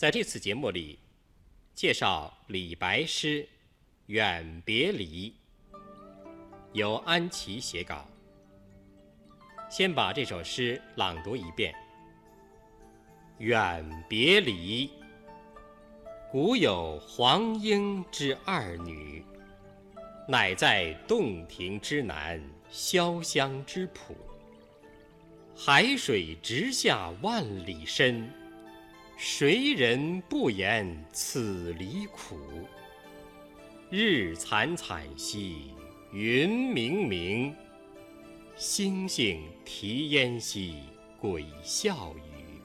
在这次节目里，介绍李白诗《远别离》，由安琪写稿。先把这首诗朗读一遍：《远别离》，古有黄莺之二女，乃在洞庭之南，潇湘之浦。海水直下万里深，谁人不言此离苦？日惨惨兮云冥冥，星星啼烟兮鬼笑语。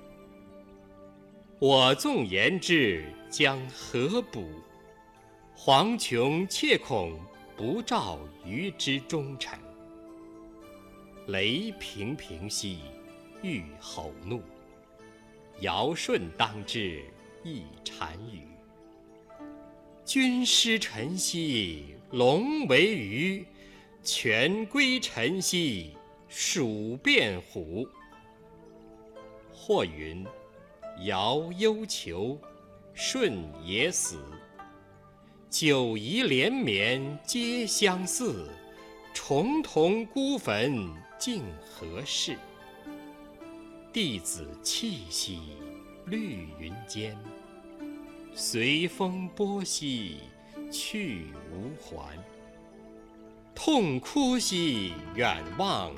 我纵言之将何补？黄琼切恐不照于之忠臣。雷平平兮，欲吼怒；尧舜当之，亦单于。君失臣兮，龙为鱼；权归臣兮，鼠变虎。或云：尧忧囚，舜也死。九夷连绵皆相似，重瞳孤坟。竟何事？弟子气兮绿云间，随风波兮去无还。痛哭兮远望，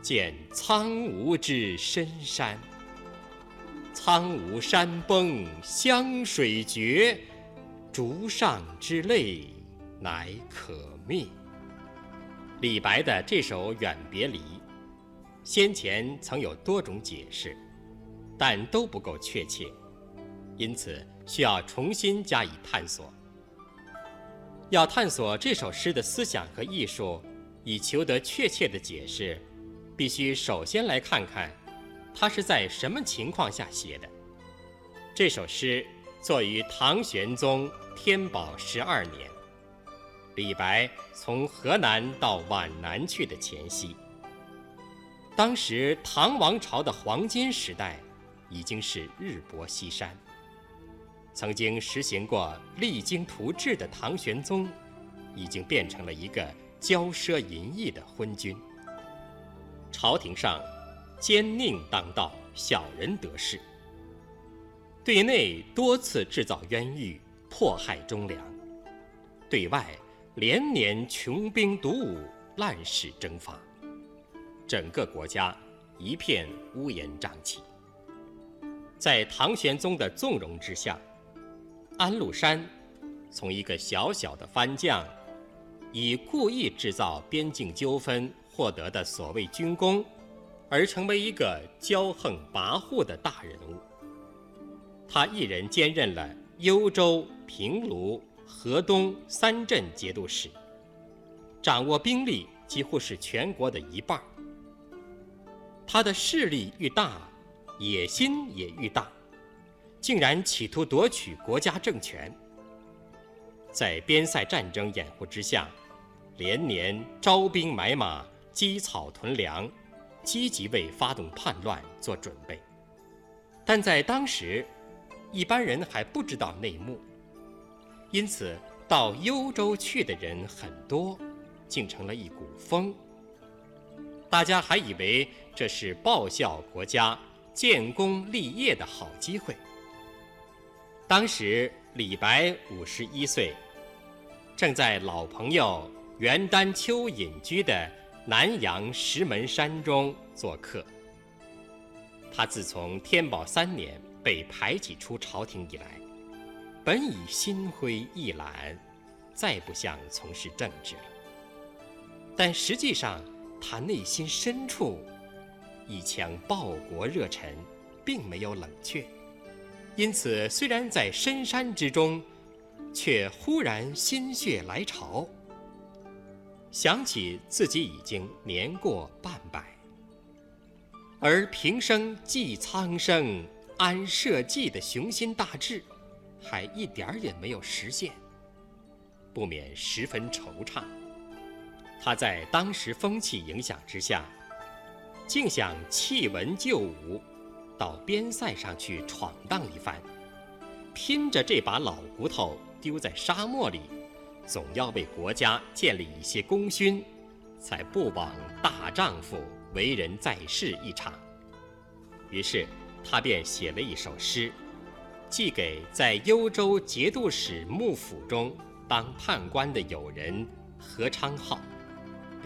见苍梧之深山。苍梧山崩湘水绝，竹上之泪乃可灭。李白的这首《远别离》，先前曾有多种解释，但都不够确切，因此需要重新加以探索。要探索这首诗的思想和艺术，以求得确切的解释，必须首先来看看，它是在什么情况下写的。这首诗作于唐玄宗天宝十二年。李白从河南到皖南去的前夕，当时唐王朝的黄金时代已经是日薄西山。曾经实行过励精图治的唐玄宗，已经变成了一个骄奢淫逸的昏君。朝廷上奸佞当道，小人得势；对内多次制造冤狱，迫害忠良；对外。连年穷兵黩武，滥使征伐，整个国家一片乌烟瘴气。在唐玄宗的纵容之下，安禄山从一个小小的藩将，以故意制造边境纠纷获得的所谓军功，而成为一个骄横跋扈的大人物。他一人兼任了幽州、平卢。河东三镇节度使，掌握兵力几乎是全国的一半。他的势力愈大，野心也愈大，竟然企图夺取国家政权。在边塞战争掩护之下，连年招兵买马、积草屯粮，积极为发动叛乱做准备。但在当时，一般人还不知道内幕。因此，到幽州去的人很多，竟成了一股风。大家还以为这是报效国家、建功立业的好机会。当时李白五十一岁，正在老朋友袁丹丘隐居的南阳石门山中做客。他自从天宝三年被排挤出朝廷以来。本已心灰意懒，再不想从事政治了。但实际上，他内心深处一腔报国热忱，并没有冷却。因此，虽然在深山之中，却忽然心血来潮，想起自己已经年过半百，而平生济苍生、安社稷的雄心大志。还一点儿也没有实现，不免十分惆怅。他在当时风气影响之下，竟想弃文就武，到边塞上去闯荡一番，拼着这把老骨头丢在沙漠里，总要为国家建立一些功勋，才不枉大丈夫为人在世一场。于是，他便写了一首诗，寄给在幽州节度使幕府中当判官的友人何昌浩，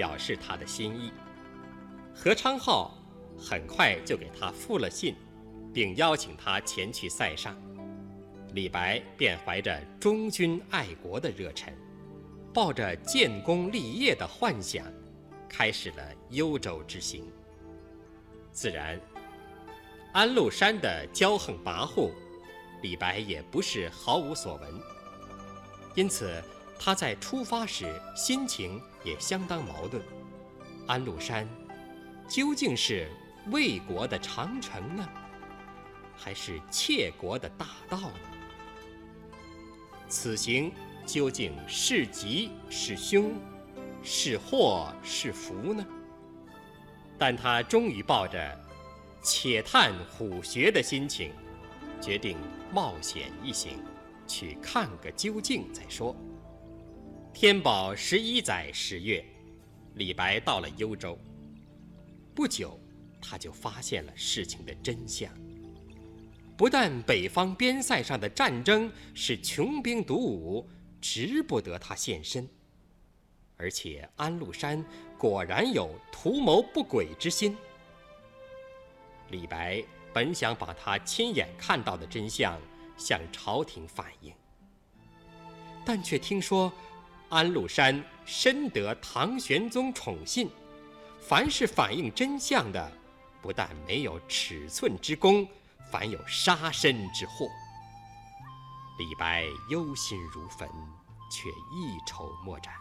表示他的心意。何昌浩很快就给他复了信，并邀请他前去塞上。李白便怀着忠君爱国的热忱，抱着建功立业的幻想，开始了幽州之行。自然。安禄山的骄横跋扈，李白也不是毫无所闻。因此，他在出发时心情也相当矛盾。安禄山究竟是魏国的长城呢，还是窃国的大盗呢？此行究竟是吉是凶，是祸是福呢？但他终于抱着。且探虎穴的心情，决定冒险一行，去看个究竟再说。天宝十一载十月，李白到了幽州。不久，他就发现了事情的真相。不但北方边塞上的战争是穷兵黩武，值不得他现身，而且安禄山果然有图谋不轨之心。李白本想把他亲眼看到的真相向朝廷反映，但却听说安禄山深得唐玄宗宠信，凡是反映真相的，不但没有尺寸之功，反有杀身之祸。李白忧心如焚，却一筹莫展。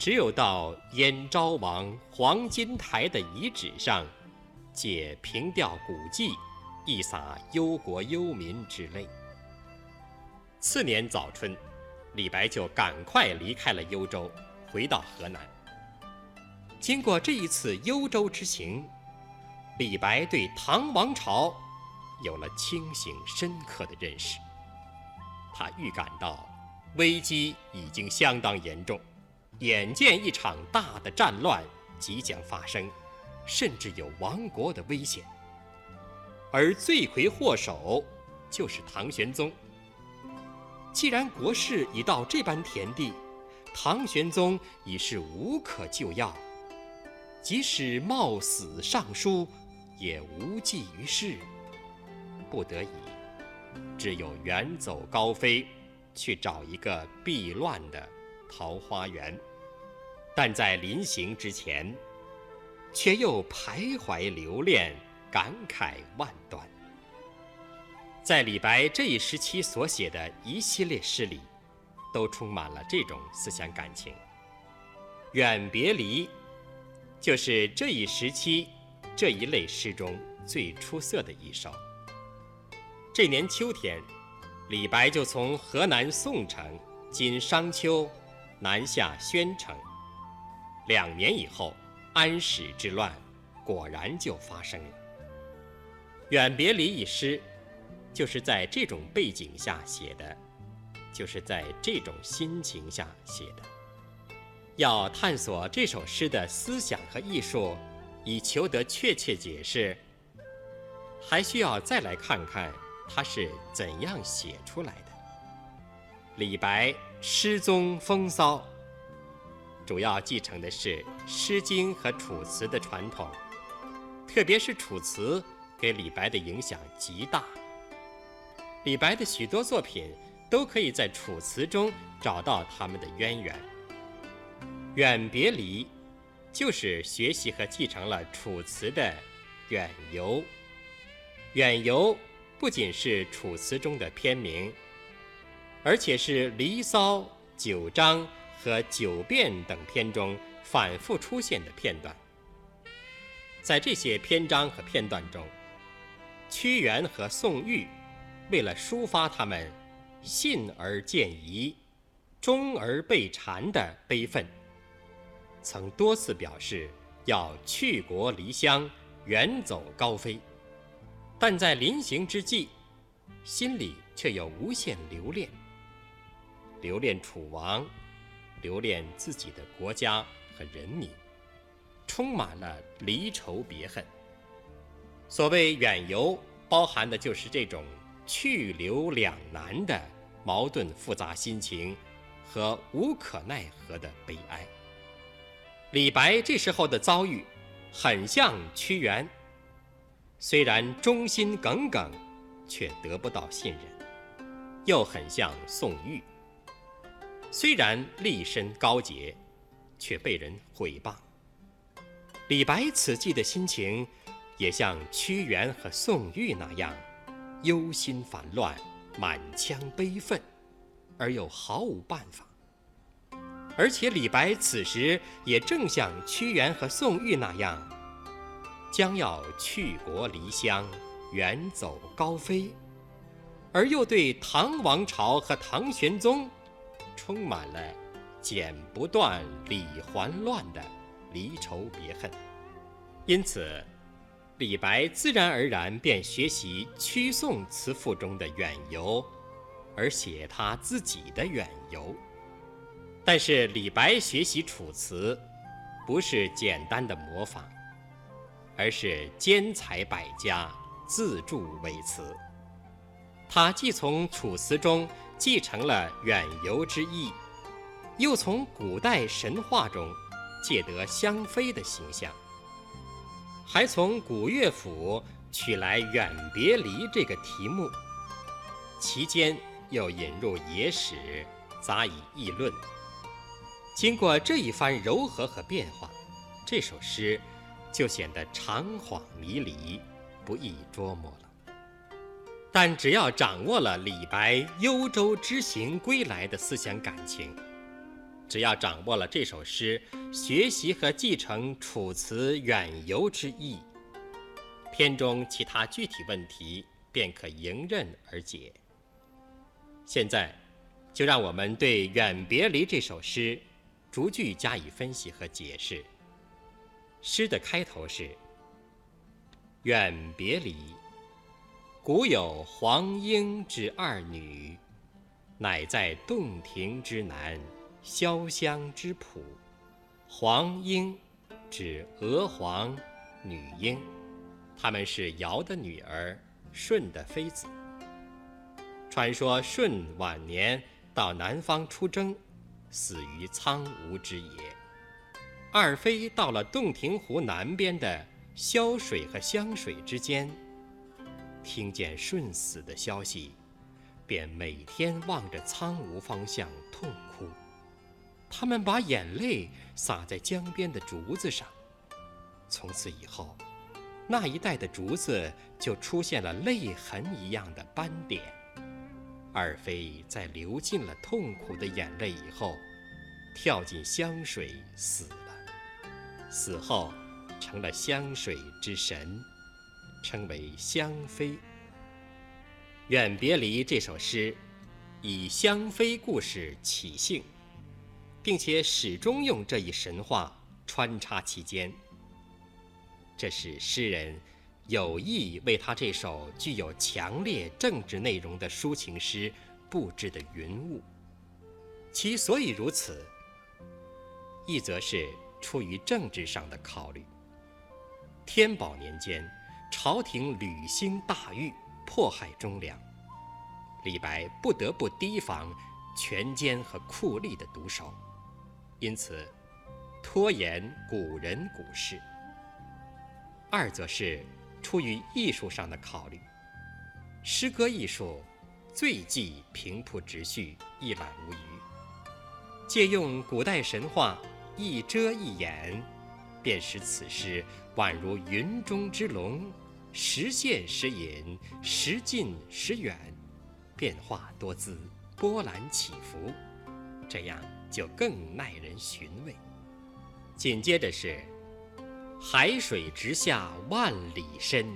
只有到燕昭王黄金台的遗址上。借凭吊古迹，一洒忧国忧民之泪。次年早春，李白就赶快离开了幽州，回到河南。经过这一次幽州之行，李白对唐王朝有了清醒深刻的认识。他预感到危机已经相当严重，眼见一场大的战乱即将发生。甚至有亡国的危险，而罪魁祸首就是唐玄宗。既然国事已到这般田地，唐玄宗已是无可救药，即使冒死上书，也无济于事。不得已，只有远走高飞，去找一个避乱的桃花源。但在临行之前，却又徘徊留恋，感慨万端。在李白这一时期所写的一系列诗里，都充满了这种思想感情。《远别离》就是这一时期这一类诗中最出色的一首。这年秋天，李白就从河南宋城（今商丘）南下宣城。两年以后。安史之乱果然就发生了。《远别离》一诗，就是在这种背景下写的，就是在这种心情下写的。要探索这首诗的思想和艺术，以求得确切解释，还需要再来看看他是怎样写出来的。李白诗宗风骚。主要继承的是《诗经》和《楚辞》的传统，特别是《楚辞》给李白的影响极大。李白的许多作品都可以在《楚辞》中找到他们的渊源。《远别离》就是学习和继承了《楚辞》的《远游》。《远游》不仅是《楚辞》中的篇名，而且是《离骚》《九章》。和《九变》等篇中反复出现的片段，在这些篇章和片段中，屈原和宋玉为了抒发他们信而见疑、忠而被谗的悲愤，曾多次表示要去国离乡、远走高飞，但在临行之际，心里却有无限留恋，留恋楚王，留恋自己的国家和人民，充满了离愁别恨。所谓远游，包含的就是这种去留两难的矛盾复杂心情和无可奈何的悲哀。李白这时候的遭遇，很像屈原，虽然忠心耿耿，却得不到信任；又很像宋玉，虽然立身高洁，却被人毁谤。李白此际的心情，也像屈原和宋玉那样，忧心烦乱，满腔悲愤，而又毫无办法。而且李白此时也正像屈原和宋玉那样，将要去国离乡，远走高飞，而又对唐王朝和唐玄宗充满了剪不断、理还乱的离愁别恨。因此，李白自然而然便学习屈宋词赋中的远游，而写他自己的远游。但是李白学习楚辞，不是简单的模仿，而是兼采百家，自著伪词。他既从楚辞中继承了远游之意，又从古代神话中借得香妃的形象，还从古乐府取来《远别离》这个题目，其间又引入野史，杂以议论。经过这一番柔和和变化，这首诗就显得长恍迷离，不易捉摸了。但只要掌握了李白幽州之行归来的思想感情，只要掌握了这首诗学习和继承楚辞远游之意，篇中其他具体问题便可迎刃而解。现在，就让我们对《远别离》这首诗。逐句加以分析和解释。诗的开头是“远别离，古有黄莺之二女，乃在洞庭之南，潇湘之浦。黄莺指娥皇、女英，她们是尧的女儿，舜的妃子。传说舜晚年到南方出征。”死于苍梧之野。二妃到了洞庭湖南边的潇水和湘水之间，听见舜死的消息，便每天望着苍梧方向痛哭。他们把眼泪洒在江边的竹子上，从此以后，那一带的竹子就出现了泪痕一样的斑点。二妃在流尽了痛苦的眼泪以后，跳进湘水死了。死后，成了湘水之神，称为湘妃。《远别离》这首诗，以湘妃故事起兴，并且始终用这一神话穿插其间。这是诗人。有意为他这首具有强烈政治内容的抒情诗布置的云雾，其所以如此，一则是出于政治上的考虑。天宝年间，朝廷屡兴大狱，迫害忠良，李白不得不提防权奸和酷吏的毒手，因此拖延古人古事。二则是。出于艺术上的考虑，诗歌艺术最忌平铺直叙、一览无余。借用古代神话，一遮一掩，便使此诗宛如云中之龙，时现时隐，时近时远，变化多姿，波澜起伏，这样就更耐人寻味。紧接着是。海水直下万里深，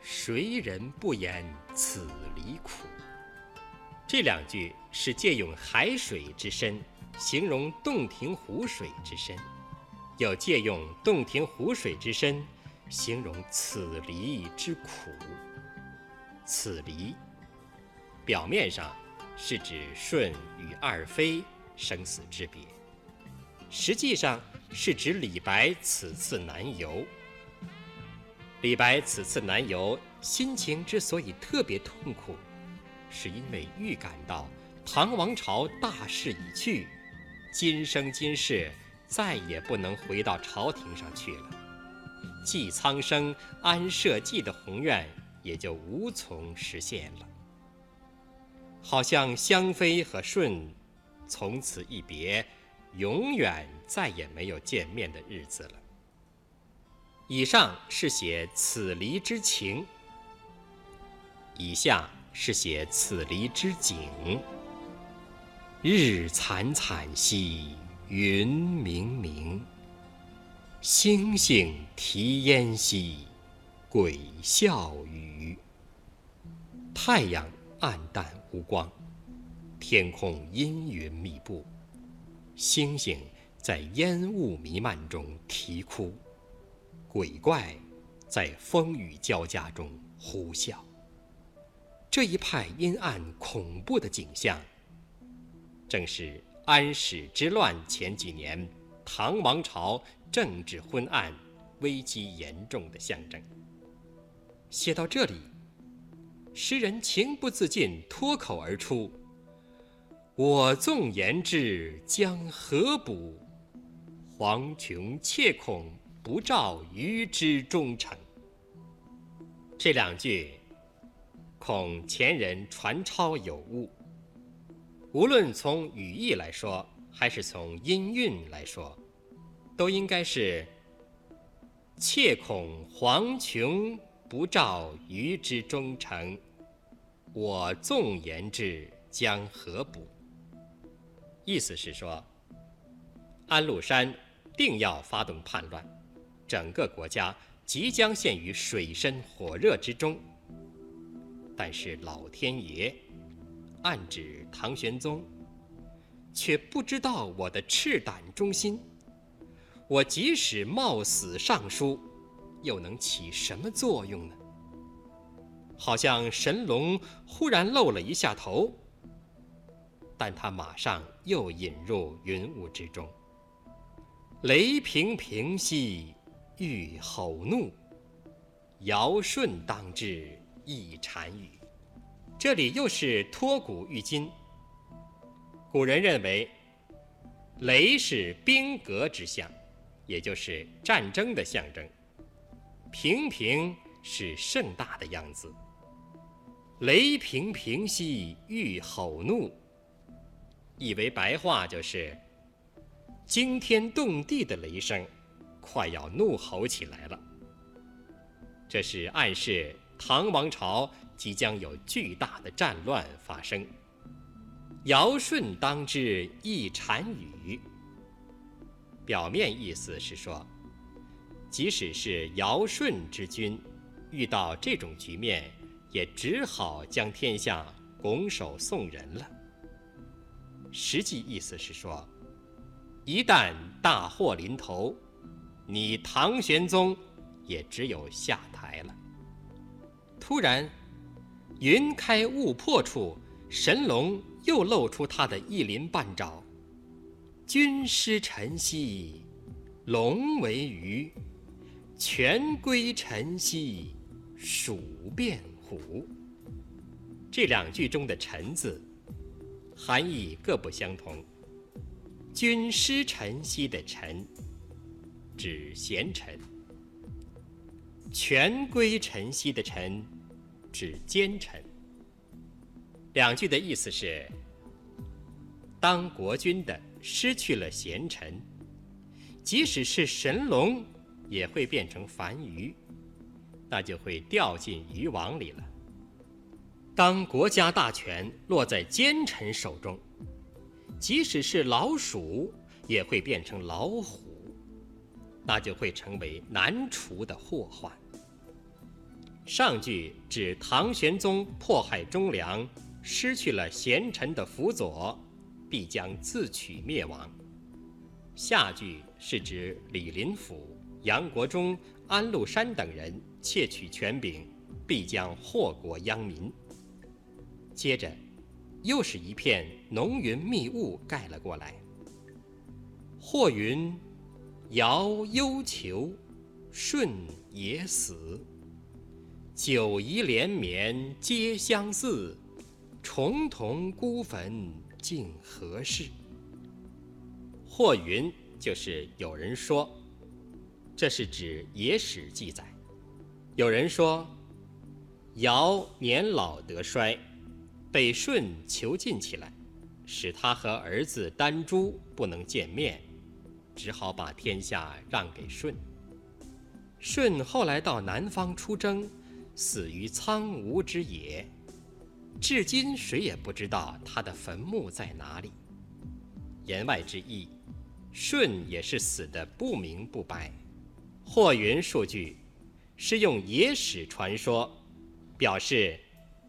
谁人不言此离苦？这两句是借用海水之深，形容洞庭湖水之深，又借用洞庭湖水之深，形容此离之苦。此离，表面上是指舜与二妃生死之别，实际上是指李白此次南游。李白此次南游心情之所以特别痛苦，是因为预感到唐王朝大势已去，今生今世再也不能回到朝廷上去了，济苍生、安社稷的宏愿也就无从实现了。好像香妃和舜从此一别，永远再也没有见面的日子了。以上是写此离之情，以下是写此离之景。日惨惨兮云冥冥，星星啼烟兮鬼笑语。太阳暗淡无光，天空阴云密布，星星在烟雾弥漫中啼哭。鬼怪在风雨交加中呼啸。这一派阴暗恐怖的景象，正是安史之乱前几年唐王朝政治昏暗、危机严重的象征。写到这里，诗人情不自禁脱口而出：“我纵言之，将何补？黄琼切恐。”不照于之忠诚。这两句，恐前人传抄有误。无论从语义来说，还是从音韵来说，都应该是“切恐黄琼不照于之忠诚，我纵言之将何补？”意思是说，安禄山定要发动叛乱。整个国家即将陷于水深火热之中，但是老天爷暗指唐玄宗，却不知道我的赤胆忠心。我即使冒死上书，又能起什么作用呢？好像神龙忽然露了一下头，但他马上又隐入云雾之中。雷平平兮。欲吼怒，尧舜当之，一单于。这里又是托古喻今。古人认为，雷是兵革之象，也就是战争的象征；平平是盛大的样子。雷平平兮，欲吼怒。以为白话就是惊天动地的雷声。快要怒吼起来了，这是暗示唐王朝即将有巨大的战乱发生。尧舜当之，一单于。表面意思是说，即使是尧舜之君，遇到这种局面，也只好将天下拱手送人了。实际意思是说，一旦大祸临头。你唐玄宗也只有下台了。突然，云开雾破处，神龙又露出他的一鳞半爪。君失臣兮，龙为鱼；权归臣兮，鼠变虎。这两句中的“臣”字，含义各不相同。君失臣兮的“臣”。指贤臣，权归臣兮的臣，指奸臣。两句的意思是：当国君的失去了贤臣，即使是神龙，也会变成凡鱼，那就会掉进渔网里了。当国家大权落在奸臣手中，即使是老鼠，也会变成老虎。那就会成为难除的祸患。上句指唐玄宗迫害忠良，失去了贤臣的辅佐，必将自取灭亡；下句是指李林甫、杨国忠、安禄山等人窃取权柄，必将祸国殃民。接着，又是一片浓云密雾盖了过来。或云：“尧忧囚，舜也死。九夷连绵皆相似，重瞳孤坟竟何事？”或云就是有人说，这是指野史记载。有人说，尧年老得衰，被舜囚禁起来，使他和儿子丹朱不能见面。只好把天下让给舜。舜后来到南方出征，死于苍梧之野，至今谁也不知道他的坟墓在哪里。言外之意，舜也是死的不明不白。霍云数据是用野史传说，表示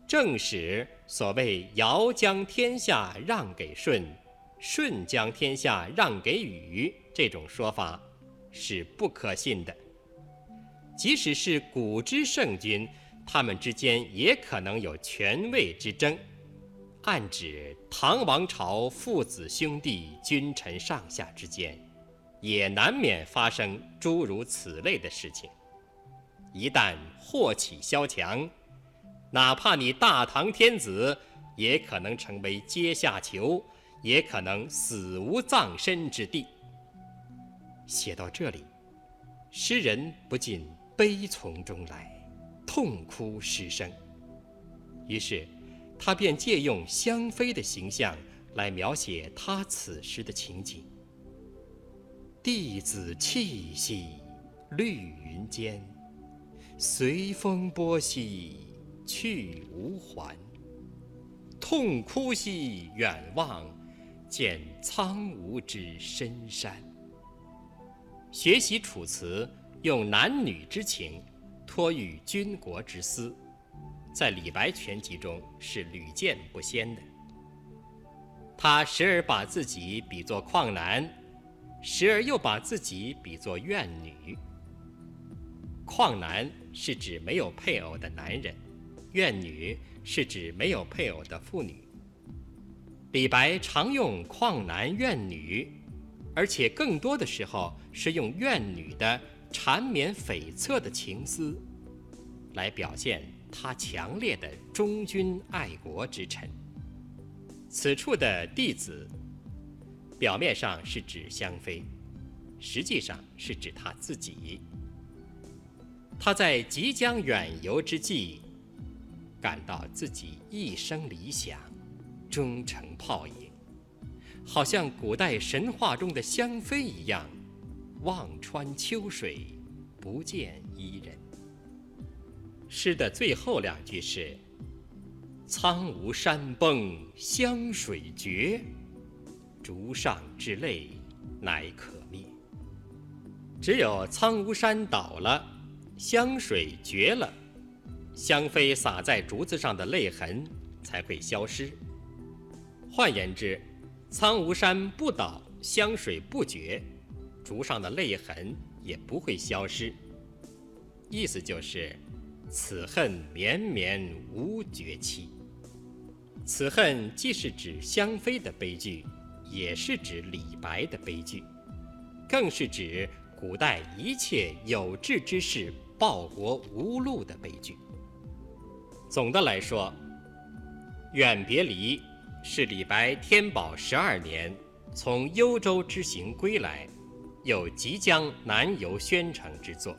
正史所谓尧将天下让给舜，舜将天下让给禹。这种说法是不可信的。即使是古之圣君，他们之间也可能有权位之争，暗指唐王朝父子兄弟、君臣上下之间，也难免发生诸如此类的事情。一旦祸起萧墙，哪怕你大唐天子，也可能成为阶下囚，也可能死无葬身之地。写到这里，诗人不禁悲从中来，痛哭失声。于是，他便借用香妃的形象来描写他此时的情景：弟子气息绿云间，随风波兮去无还。痛哭兮远望，见苍梧之深山。学习《楚辞》，用男女之情托喻军国之思，在李白全集中是屡见不鲜的。他时而把自己比作旷男，时而又把自己比作怨女。旷男是指没有配偶的男人，怨女是指没有配偶的妇女。李白常用旷男怨女。而且更多的时候是用怨女的缠绵悱恻的情思，来表现他强烈的忠君爱国之臣。此处的弟子，表面上是指香妃，实际上是指他自己。他在即将远游之际，感到自己一生理想终成泡影。好像古代神话中的香妃一样，望穿秋水，不见伊人。诗的最后两句是：“苍梧山崩湘水绝，竹上之泪乃可灭。”只有苍梧山倒了，湘水绝了，香妃洒在竹子上的泪痕才会消失。换言之，苍梧山不倒，香水不绝，竹上的泪痕也不会消失。意思就是，此恨绵绵无绝期。此恨既是指香妃的悲剧，也是指李白的悲剧，更是指古代一切有志之士报国无路的悲剧。总的来说，远别离。是李白天宝十二年从幽州之行归来，又即将南游宣城之作。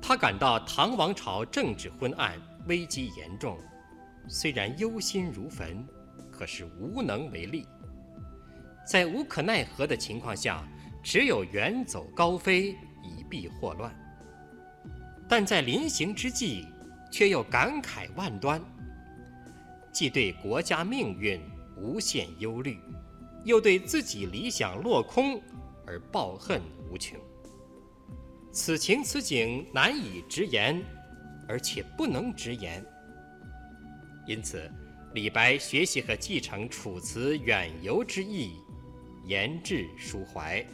他感到唐王朝政治昏暗，危机严重，虽然忧心如焚，可是无能为力。在无可奈何的情况下，只有远走高飞，以避祸乱。但在临行之际，却又感慨万端。既对国家命运无限忧虑，又对自己理想落空而抱恨无穷。此情此景难以直言，而且不能直言。因此，李白学习和继承楚辞远游之意，言志抒怀，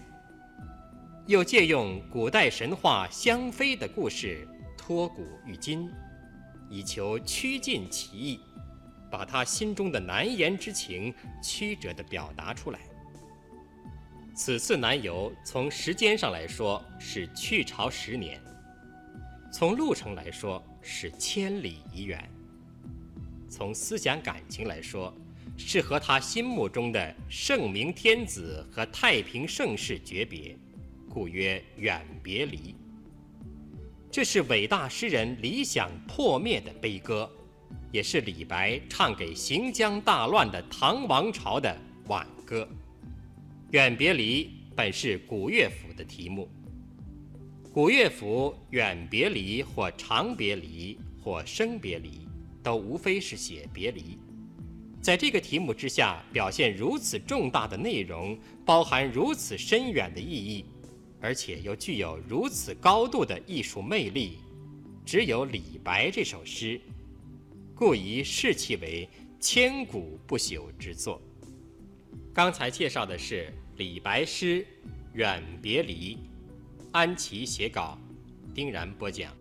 又借用古代神话香妃的故事托古喻今，以求趋近其意。把他心中的难言之情曲折地表达出来。此次南游，从时间上来说是去朝十年，从路程来说是千里以远，从思想感情来说，是和他心目中的圣明天子和太平盛世诀别，故曰远别离。这是伟大诗人理想破灭的悲歌，也是李白唱给行将大乱的唐王朝的挽歌。远别离本是古乐府的题目。古乐府远别离或长别离或生别离，都无非是写别离。在这个题目之下，表现如此重大的内容，包含如此深远的意义，而且又具有如此高度的艺术魅力，只有李白这首诗，故以视其为千古不朽之作。刚才介绍的是李白诗《远别离》，安琪写稿，丁然播讲。